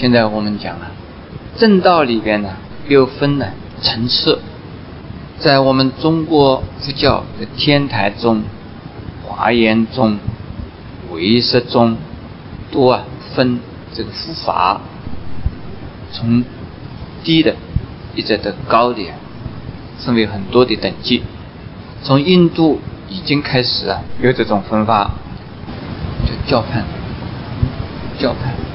现在我们讲了，正道里边呢又分了层次，在我们中国佛教的天台宗、华严宗、唯识宗，都啊分这个佛法，从低的一直到高的，分为很多的等级。从印度已经开始啊有这种分法，就教派，教派。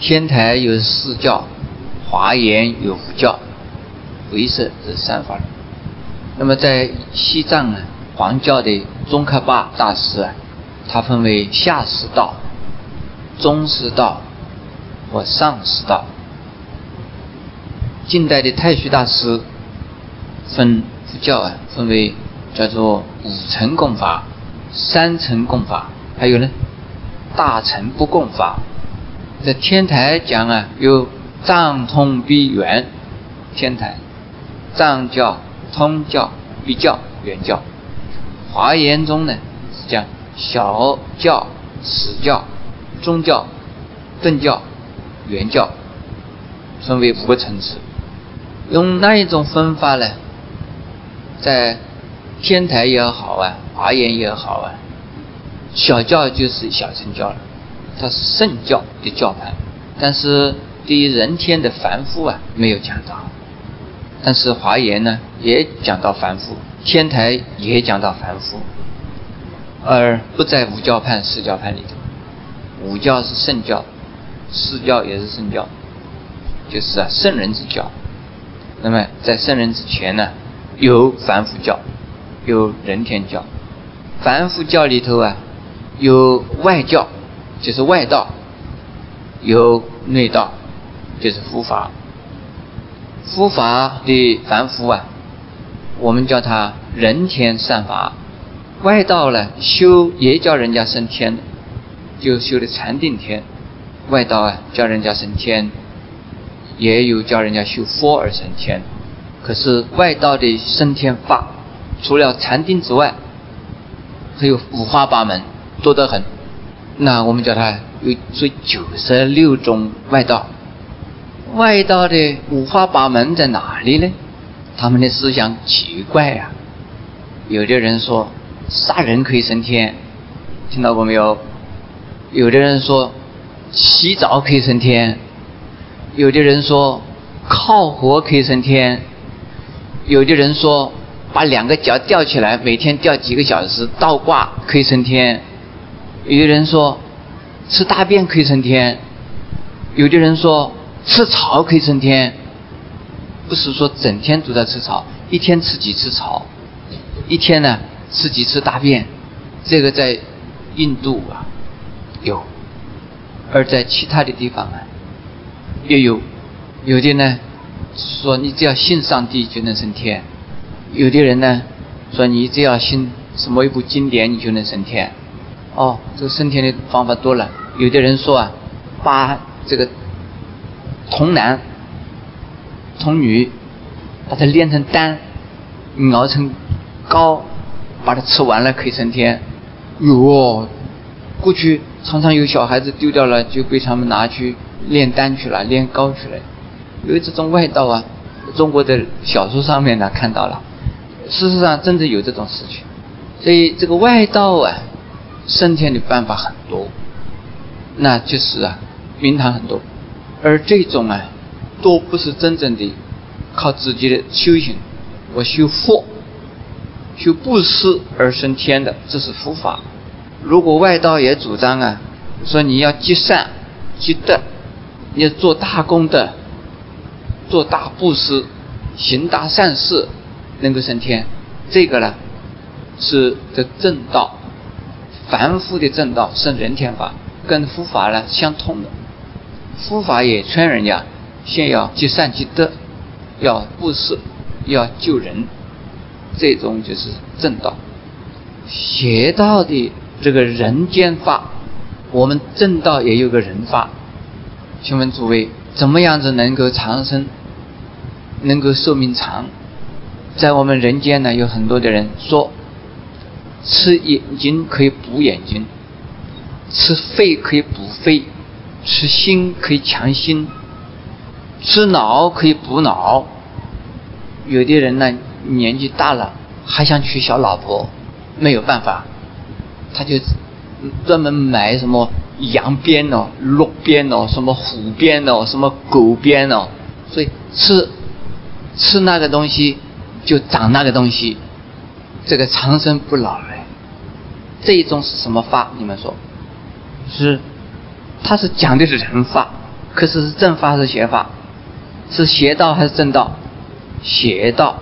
天台有四教，华严有五教，唯识是三法。那么在西藏呢，黄教的宗喀巴大师啊，他分为下士道、中士道和上士道。近代的太虚大师分佛教啊，分为叫做五层共法、三层共法，还有呢大乘不共法。在天台讲啊，有藏通必圆，天台藏教、通教、密教、圆教。华严中呢是讲小教、始教、中教、正教、圆教，分为五个层次。用那一种分法呢，在天台也好啊，华严也好啊，小教就是小乘教了。它是圣教的教派，但是对于人天的凡夫啊没有讲到，但是华严呢也讲到凡夫，天台也讲到凡夫，而不在五教派、四教派里头。五教是圣教，四教也是圣教，就是啊圣人之教。那么在圣人之前呢，有凡夫教，有人天教。凡夫教里头啊有外教。就是外道，有内道，就是佛法。佛法的凡夫啊，我们叫他人天善法；外道呢，修也叫人家升天，就修的禅定天。外道啊，叫人家升天，也有叫人家修佛而升天。可是外道的升天法，除了禅定之外，还有五花八门，多得很。那我们叫它有这九十六种外道，外道的五花八门在哪里呢？他们的思想奇怪呀。有的人说杀人可以升天，听到过没有？有的人说洗澡可以升天，有的人说靠火可以升天，有的人说把两个脚吊起来，每天吊几个小时倒挂可以升天。有的人说吃大便可以升天，有的人说吃草可以升天，不是说整天都在吃草，一天吃几次草，一天呢吃几次大便，这个在印度啊有，而在其他的地方啊也有，有的呢说你只要信上帝就能升天，有的人呢说你只要信什么一部经典你就能升天。哦，这个升天的方法多了。有的人说啊，把这个童男、童女，把它炼成丹，熬成膏，把它吃完了可以升天。哟，过去常常有小孩子丢掉了，就被他们拿去炼丹去了，炼膏去了。有这种外道啊，中国的小说上面呢看到了，事实上真的有这种事情。所以这个外道啊。升天的办法很多，那就是啊，名堂很多，而这种啊，都不是真正的靠自己的修行，我修佛、修布施而升天的，这是佛法。如果外道也主张啊，说你要积善、积德，你要做大功德、做大布施、行大善事，能够升天，这个呢，是的正道。凡夫的正道是人天法，跟佛法呢相通的。佛法也劝人家先要积善积德，要布施，要救人，这种就是正道。邪道的这个人间法，我们正道也有个人法。请问诸位，怎么样子能够长生，能够寿命长？在我们人间呢，有很多的人说。吃眼睛可以补眼睛，吃肺可以补肺，吃心可以强心，吃脑可以补脑。有的人呢，年纪大了还想娶小老婆，没有办法，他就专门买什么羊鞭哦、鹿鞭哦、什么虎鞭哦、什么狗鞭哦，所以吃吃那个东西就长那个东西，这个长生不老嘞。这一种是什么法？你们说，是，他是讲的是人法，可是是正法还是邪法？是邪道还是正道？邪道。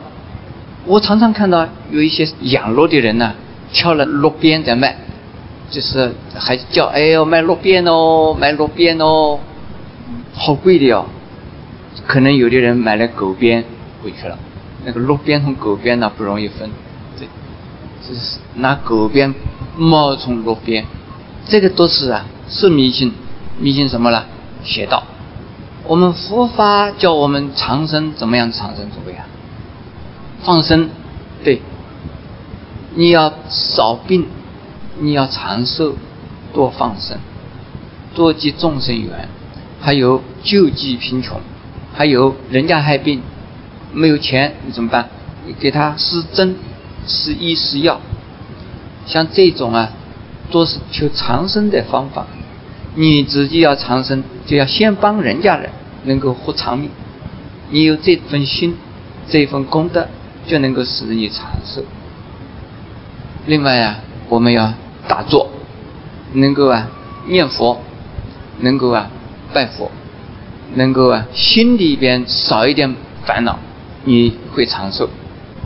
我常常看到有一些养鹿的人呢，挑了鹿鞭在卖，就是还叫哎呦卖鹿鞭哦，卖鹿鞭哦，好贵的哦。可能有的人买了狗鞭回去了，那个鹿鞭和狗鞭呢不容易分，这这是拿狗鞭。冒充鹿鞭，这个都是啊，是迷信，迷信什么呢？邪道。我们佛法教我们长生，怎么样长生？诸位啊，放生，对，你要少病，你要长寿，多放生，多积众生缘，还有救济贫穷，还有人家害病，没有钱，你怎么办？你给他施针，施医施药。像这种啊，都是求长生的方法。你自己要长生，就要先帮人家人能够活长命。你有这份心，这份功德，就能够使你长寿。另外啊，我们要打坐，能够啊念佛，能够啊拜佛，能够啊心里边少一点烦恼，你会长寿。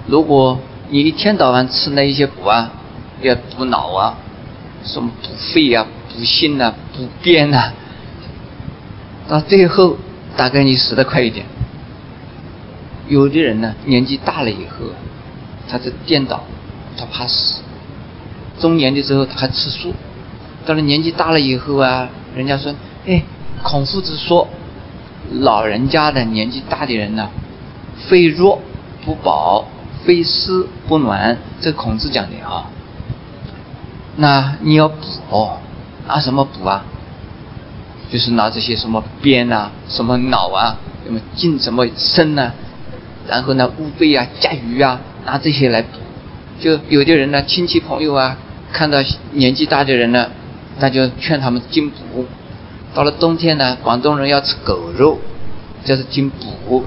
如果你一天到晚吃那一些补啊。要补脑啊，什么补肺啊、补心啊、补鞭啊，到最后大概你死得快一点。有的人呢，年纪大了以后，他在颠倒，他怕死。中年的时候他还吃素，到了年纪大了以后啊，人家说，哎，孔夫子说，老人家的年纪大的人呢，肺弱不饱，非湿不暖，这孔子讲的啊。那你要补哦，拿什么补啊？就是拿这些什么鞭啊、什么脑啊、什么筋、什么身啊，然后呢乌龟啊、甲鱼啊，拿这些来补。就有的人呢，亲戚朋友啊，看到年纪大的人呢，那就劝他们进补。到了冬天呢，广东人要吃狗肉，这是进补。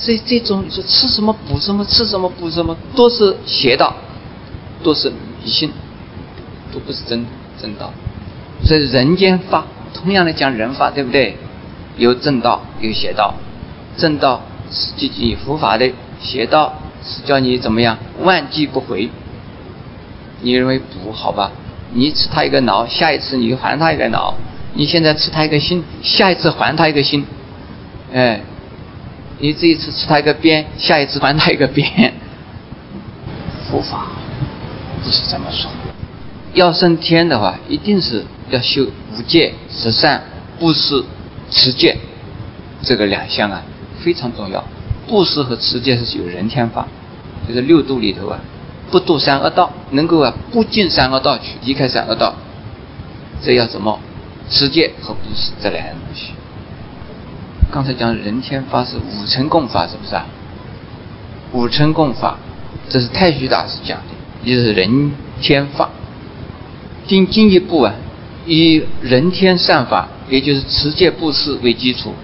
这这种你说吃什么补什么，吃什么补什么，都是邪道，都是迷信。都不是真正道，所以人间法同样的讲人法，对不对？有正道，有邪道。正道是积极佛法的，邪道是叫你怎么样万劫不回。你认为补好吧？你吃他一个脑，下一次你还他一个脑；你现在吃他一个心，下一次还他一个心。哎，你这一次吃他一个边，下一次还他一个边。佛法不是这么说。要升天的话，一定是要修五戒、十善、布施、持戒，这个两项啊非常重要。布施和持戒是有人天法，就是六度里头啊，不堕三恶道，能够啊不进三恶道去，离开三恶道，这要怎么？持戒和布施这两样东西。刚才讲人天法是五乘共法，是不是啊？五乘共法，这是太虚大师讲的，也就是人天法。进进一步啊，以人天善法，也就是持戒布施为基础，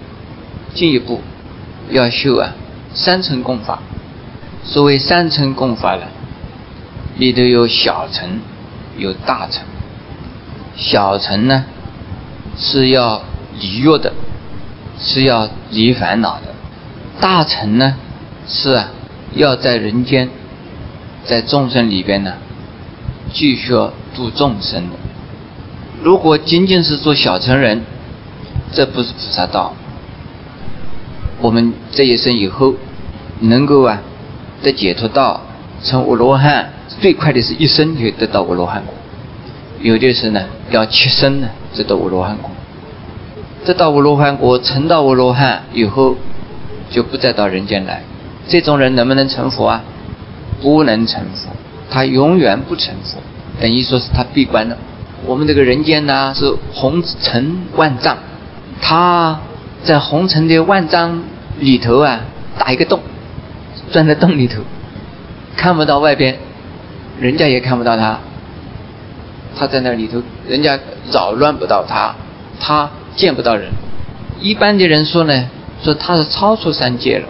进一步要修啊三乘功法。所谓三乘功法呢，里头有小乘，有大乘。小乘呢是要离欲的，是要离烦恼的；大乘呢是要在人间，在众生里边呢继续。度众生的，如果仅仅是做小乘人，这不是菩萨道。我们这一生以后，能够啊得解脱道，成阿罗汉，最快的是一生就得到阿罗汉果。有的是呢，要七生呢，得到阿罗汉果。得到阿罗汉果，成到阿罗汉以后，就不再到人间来。这种人能不能成佛啊？不能成佛，他永远不成佛。等于说是他闭关了。我们这个人间呢是红尘万丈，他在红尘的万丈里头啊，打一个洞，钻在洞里头，看不到外边，人家也看不到他，他在那里头，人家扰乱不到他，他见不到人。一般的人说呢，说他是超出三界了，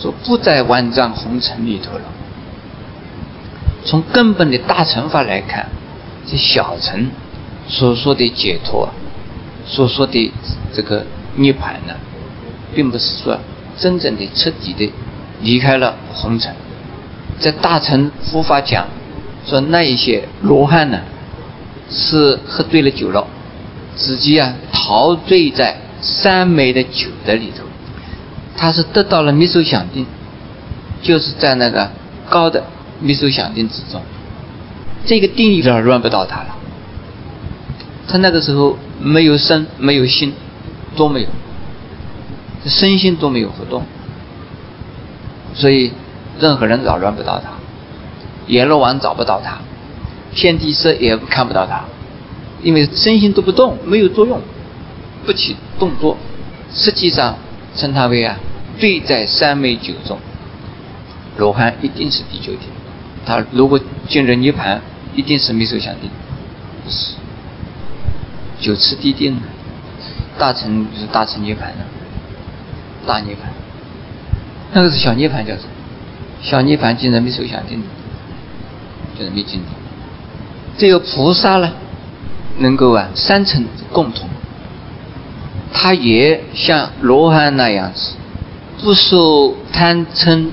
说不在万丈红尘里头了。从根本的大乘法来看，这小乘所说的解脱，所说的这个涅槃呢，并不是说真正的彻底的离开了红尘。在大乘佛法讲，说那一些罗汉呢，是喝醉了酒了，自己啊陶醉在。三昧的酒的里头，他是得到了密受想定，就是在那个高的密受想定之中，这个定一点乱不到他了。他那个时候没有身，没有心，都没有，身心都没有活动，所以任何人扰乱不到他，阎罗王找不到他，天地色也看不到他，因为身心都不动，没有作用。不起动作，实际上称他为啊，醉在三昧九中。罗汉一定是第九天，他如果进入涅盘，一定是没受想定，九次地定，大乘就是大乘涅盘了，大涅盘，那个是小涅盘叫什么？小涅盘竟然没受想定，就是没进。这个菩萨呢，能够啊三层共同。他也像罗汉那样子，不受贪嗔，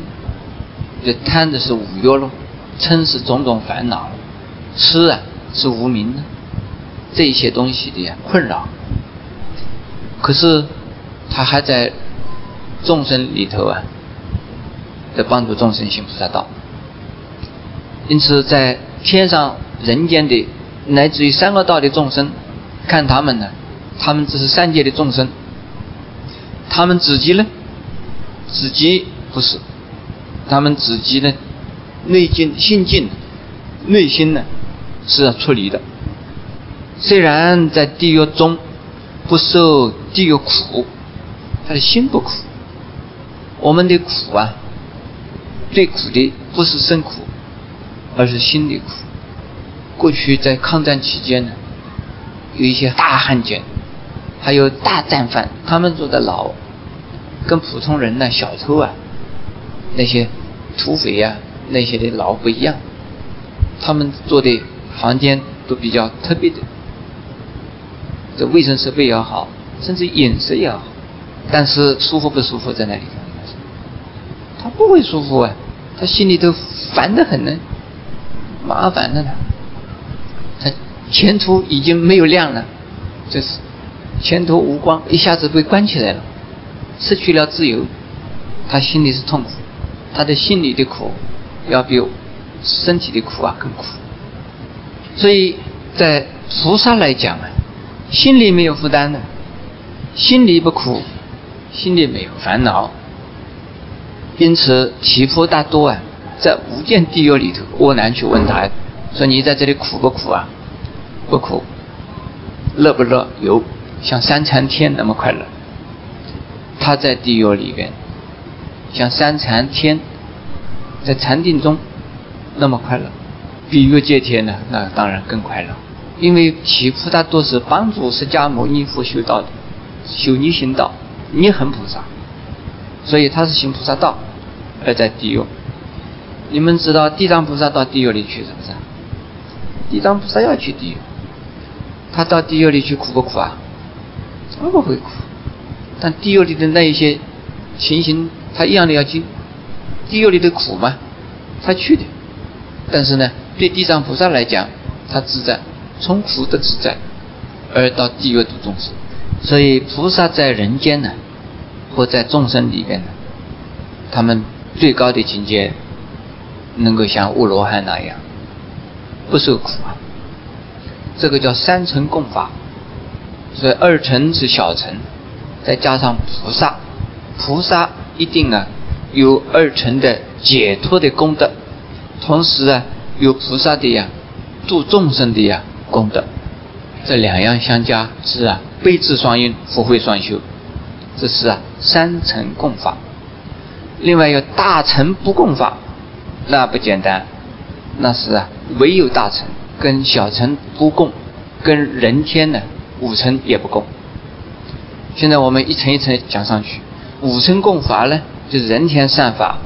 这贪的是五欲咯，嗔是种种烦恼，痴啊是无明的这些东西的困扰。可是他还在众生里头啊，在帮助众生行菩萨道。因此，在天上人间的乃至于三个道的众生，看他们呢。他们只是三界的众生，他们自己呢？自己不是，他们自己呢？内境心境，内心呢是要出离的。虽然在地狱中不受地狱苦，他的心不苦。我们的苦啊，最苦的不是身苦，而是心的苦。过去在抗战期间呢，有一些大汉奸。还有大战犯，他们坐的牢，跟普通人呢小偷啊，那些土匪呀那些的牢不一样，他们做的房间都比较特别的，这卫生设备也好，甚至饮食也好，但是舒服不舒服在那里？他不会舒服啊，他心里头烦得很呢，麻烦的呢，他前途已经没有亮了，这是。前途无光，一下子被关起来了，失去了自由，他心里是痛苦，他的心里的苦要比身体的苦啊更苦。所以在菩萨来讲啊，心里没有负担的，心里不苦，心里没有烦恼，因此提婆达多啊，在无间地狱里头，阿难去问他，说你在这里苦不苦啊？不苦，乐不乐？有。像三禅天那么快乐，他在地狱里边，像三禅天在禅定中那么快乐，比欲界天呢，那当然更快乐。因为提菩萨多是帮助释迦牟尼佛修道的，修逆行道，逆恒菩萨，所以他是行菩萨道而在地狱。你们知道地藏菩萨到地狱里去是不是？地藏菩萨要去地狱，他到地狱里去苦不苦啊？不会苦，但地狱里的那一些情形，他一样的要经。地狱里的苦嘛，他去的。但是呢，对地藏菩萨来讲，他自在，从苦的自在，而到地狱的众生。所以菩萨在人间呢，或在众生里边呢，他们最高的境界，能够像乌罗汉那样，不受苦啊。这个叫三乘共法。所以二乘是小乘，再加上菩萨，菩萨一定啊有二乘的解脱的功德，同时啊有菩萨的呀度众生的呀功德，这两样相加是啊悲智双运，福慧双修，这是啊三乘共法。另外有大乘不共法，那不简单，那是啊唯有大乘跟小乘不共，跟人天呢五层也不共。现在我们一层一层讲上去，五层共法呢，就是人天善法，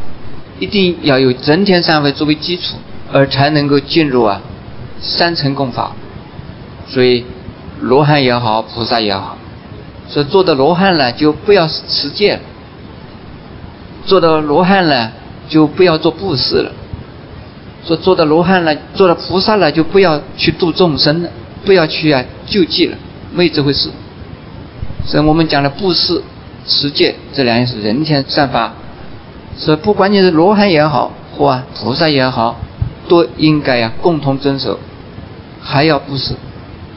一定要有人天善法作为基础，而才能够进入啊三层共法。所以罗汉也好，菩萨也好，说做的罗汉呢，就不要持戒了。做到罗汉了，就不要做布施了；说做到罗汉了，做到菩萨了，就不要去度众生了，不要去啊救济了，没这回事。所以我们讲的布施、持戒这两样是人天善法，所以不管你是罗汉也好，或啊菩萨也好，都应该呀共同遵守，还要布施，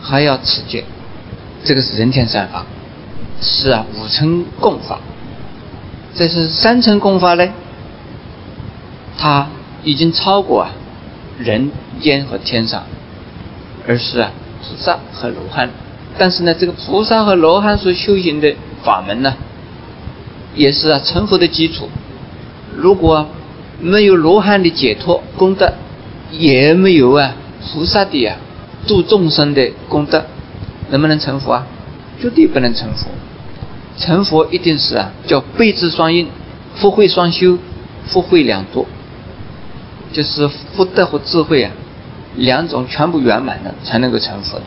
还要持戒，这个是人天善法，是啊五层共法。这是三层共法呢，它已经超过啊人间和天上，而是啊菩萨和罗汉。但是呢，这个菩萨和罗汉所修行的法门呢，也是啊成佛的基础。如果没有罗汉的解脱功德，也没有啊菩萨的啊度众生的功德，能不能成佛啊？绝对不能成佛。成佛一定是啊，叫悲智双运，福慧双修，福慧两多，就是福德和智慧啊，两种全部圆满了，才能够成佛。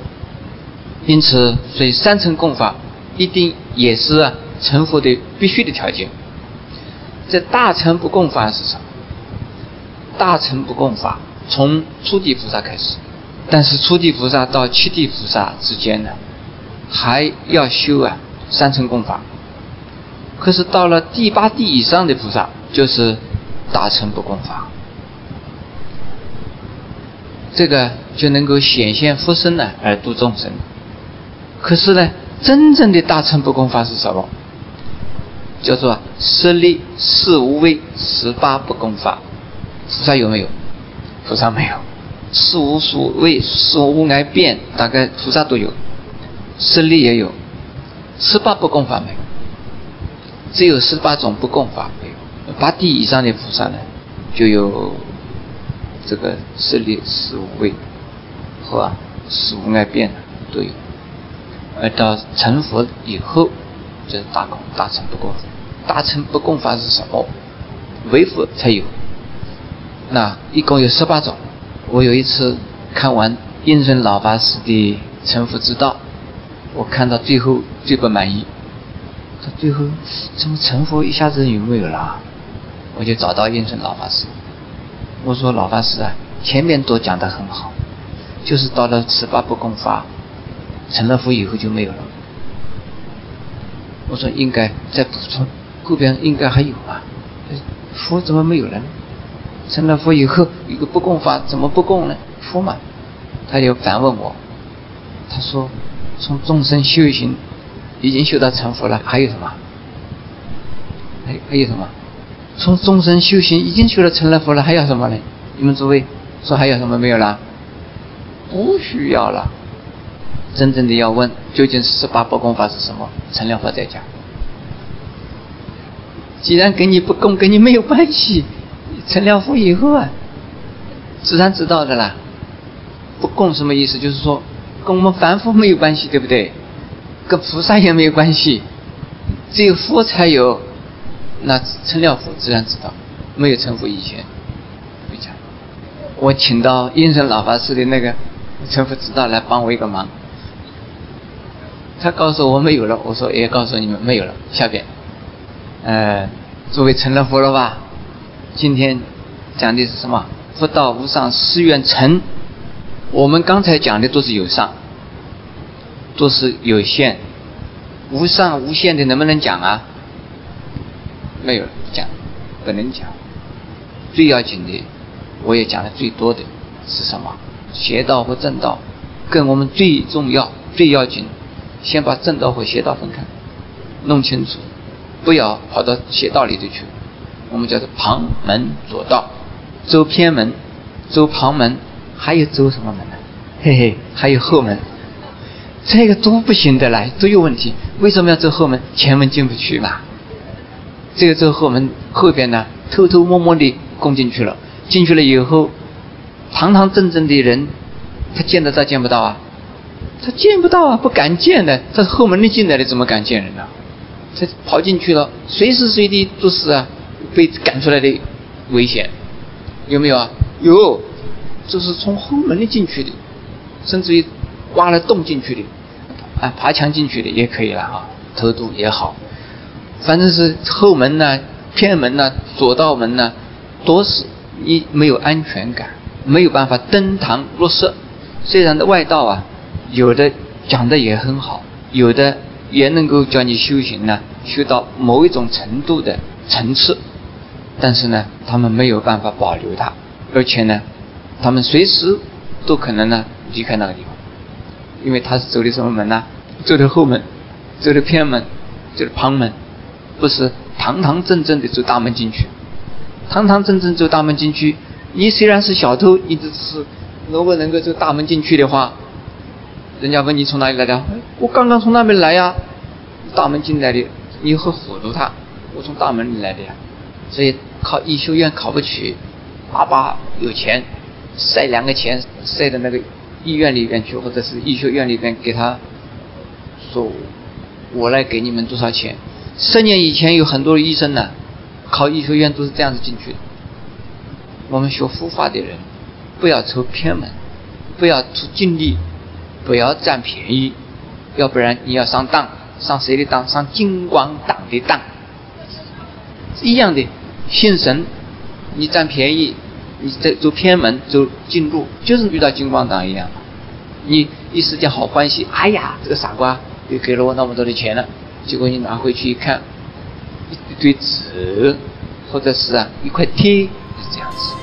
因此，所以三层共法一定也是啊成佛的必须的条件。这大乘不共法是什么？大乘不共法从初地菩萨开始，但是初地菩萨到七地菩萨之间呢，还要修啊。三乘共法，可是到了第八地以上的菩萨，就是大乘不共法，这个就能够显现佛身呢，而度众生。可是呢，真正的大乘不共法是什么？叫做十力四无畏十八不共法。菩萨有没有？菩萨没有。四无所谓，四无碍变，大概菩萨都有，十力也有。十八不共法没有，只有十八种不共法没有。八地以上的菩萨呢，就有这个十力、四无畏和十五爱变都有。而到成佛以后，就是大功大成不共法。大乘不共法是什么？唯佛才有。那一共有十八种。我有一次看完印顺老法师的成佛之道。我看到最后最不满意，他最后怎么成佛一下子有没有了？我就找到应顺老法师，我说老法师啊，前面都讲得很好，就是到了十八不共法，成了佛以后就没有了。我说应该再补充，后边应该还有吧？佛怎么没有了呢？成了佛以后一个不共法怎么不共呢？佛嘛，他就反问我，他说。从众生修行已经修到成佛了，还有什么？还还有什么？从众生修行已经修到成了佛了，还要什么呢？你们诸位说还有什么没有了？不需要了。真正的要问，究竟十八不共法是什么？成了佛在讲。既然跟你不共，跟你没有关系，成了佛以后啊，自然知道的啦。不共什么意思？就是说。跟我们凡夫没有关系，对不对？跟菩萨也没有关系，只有佛才有。那成了佛自然知道，没有成佛以前不讲。我请到应顺老法师的那个成佛之道来帮我一个忙。他告诉我没有了，我说也告诉你们没有了。下边，呃，诸位成了佛了吧？今天讲的是什么？佛道无上，誓愿成。我们刚才讲的都是有上，都是有限，无上无限的能不能讲啊？没有讲，不能讲。最要紧的，我也讲的最多的是什么？邪道和正道，跟我们最重要、最要紧，先把正道和邪道分开，弄清楚，不要跑到邪道里头去。我们叫做旁门左道，走偏门，走旁门。还有走什么门呢？嘿嘿，还有后门，这个都不行的啦，都有问题。为什么要走后门？前门进不去嘛。这个走后门后边呢，偷偷摸摸地攻进去了。进去了以后，堂堂正正的人，他见得到见不到啊？他见不到啊，不敢见的。他后门里进来的，怎么敢见人呢？他跑进去了，随时随地都是啊，被赶出来的危险，有没有啊？有，就是从后门里进去的，甚至于挖了洞进去的，啊，爬墙进去的也可以了啊，偷渡也好，反正是后门呢、偏门呢、左道门呢，都是你没有安全感，没有办法登堂入室。虽然的外道啊，有的讲的也很好，有的。也能够叫你修行呢，修到某一种程度的层次，但是呢，他们没有办法保留它，而且呢，他们随时都可能呢离开那个地方，因为他是走的什么门呢？走的后门，走的偏门，走的旁门，不是堂堂正正的走大门进去。堂堂正正走大门进去，你虽然是小偷，你只是如果能够走大门进去的话。人家问你从哪里来的？我刚刚从那边来呀，大门进来的。你会唬住他？我从大门里来的呀。所以考医学院考不起，爸爸有钱，塞两个钱塞到那个医院里边去，或者是医学院里边给他说，我来给你们多少钱？十年以前有很多医生呢，考医学院都是这样子进去的。我们学佛法的人，不要出偏门，不要出尽力。不要占便宜，要不然你要上当，上谁的当？上金光党的当。一样的，信神，你占便宜，你走走偏门，走近路，就是遇到金光党一样。你一时间好欢喜，哎呀，这个傻瓜又给了我那么多的钱了，结果你拿回去一看，一堆纸，或者是啊一块贴，是这样子。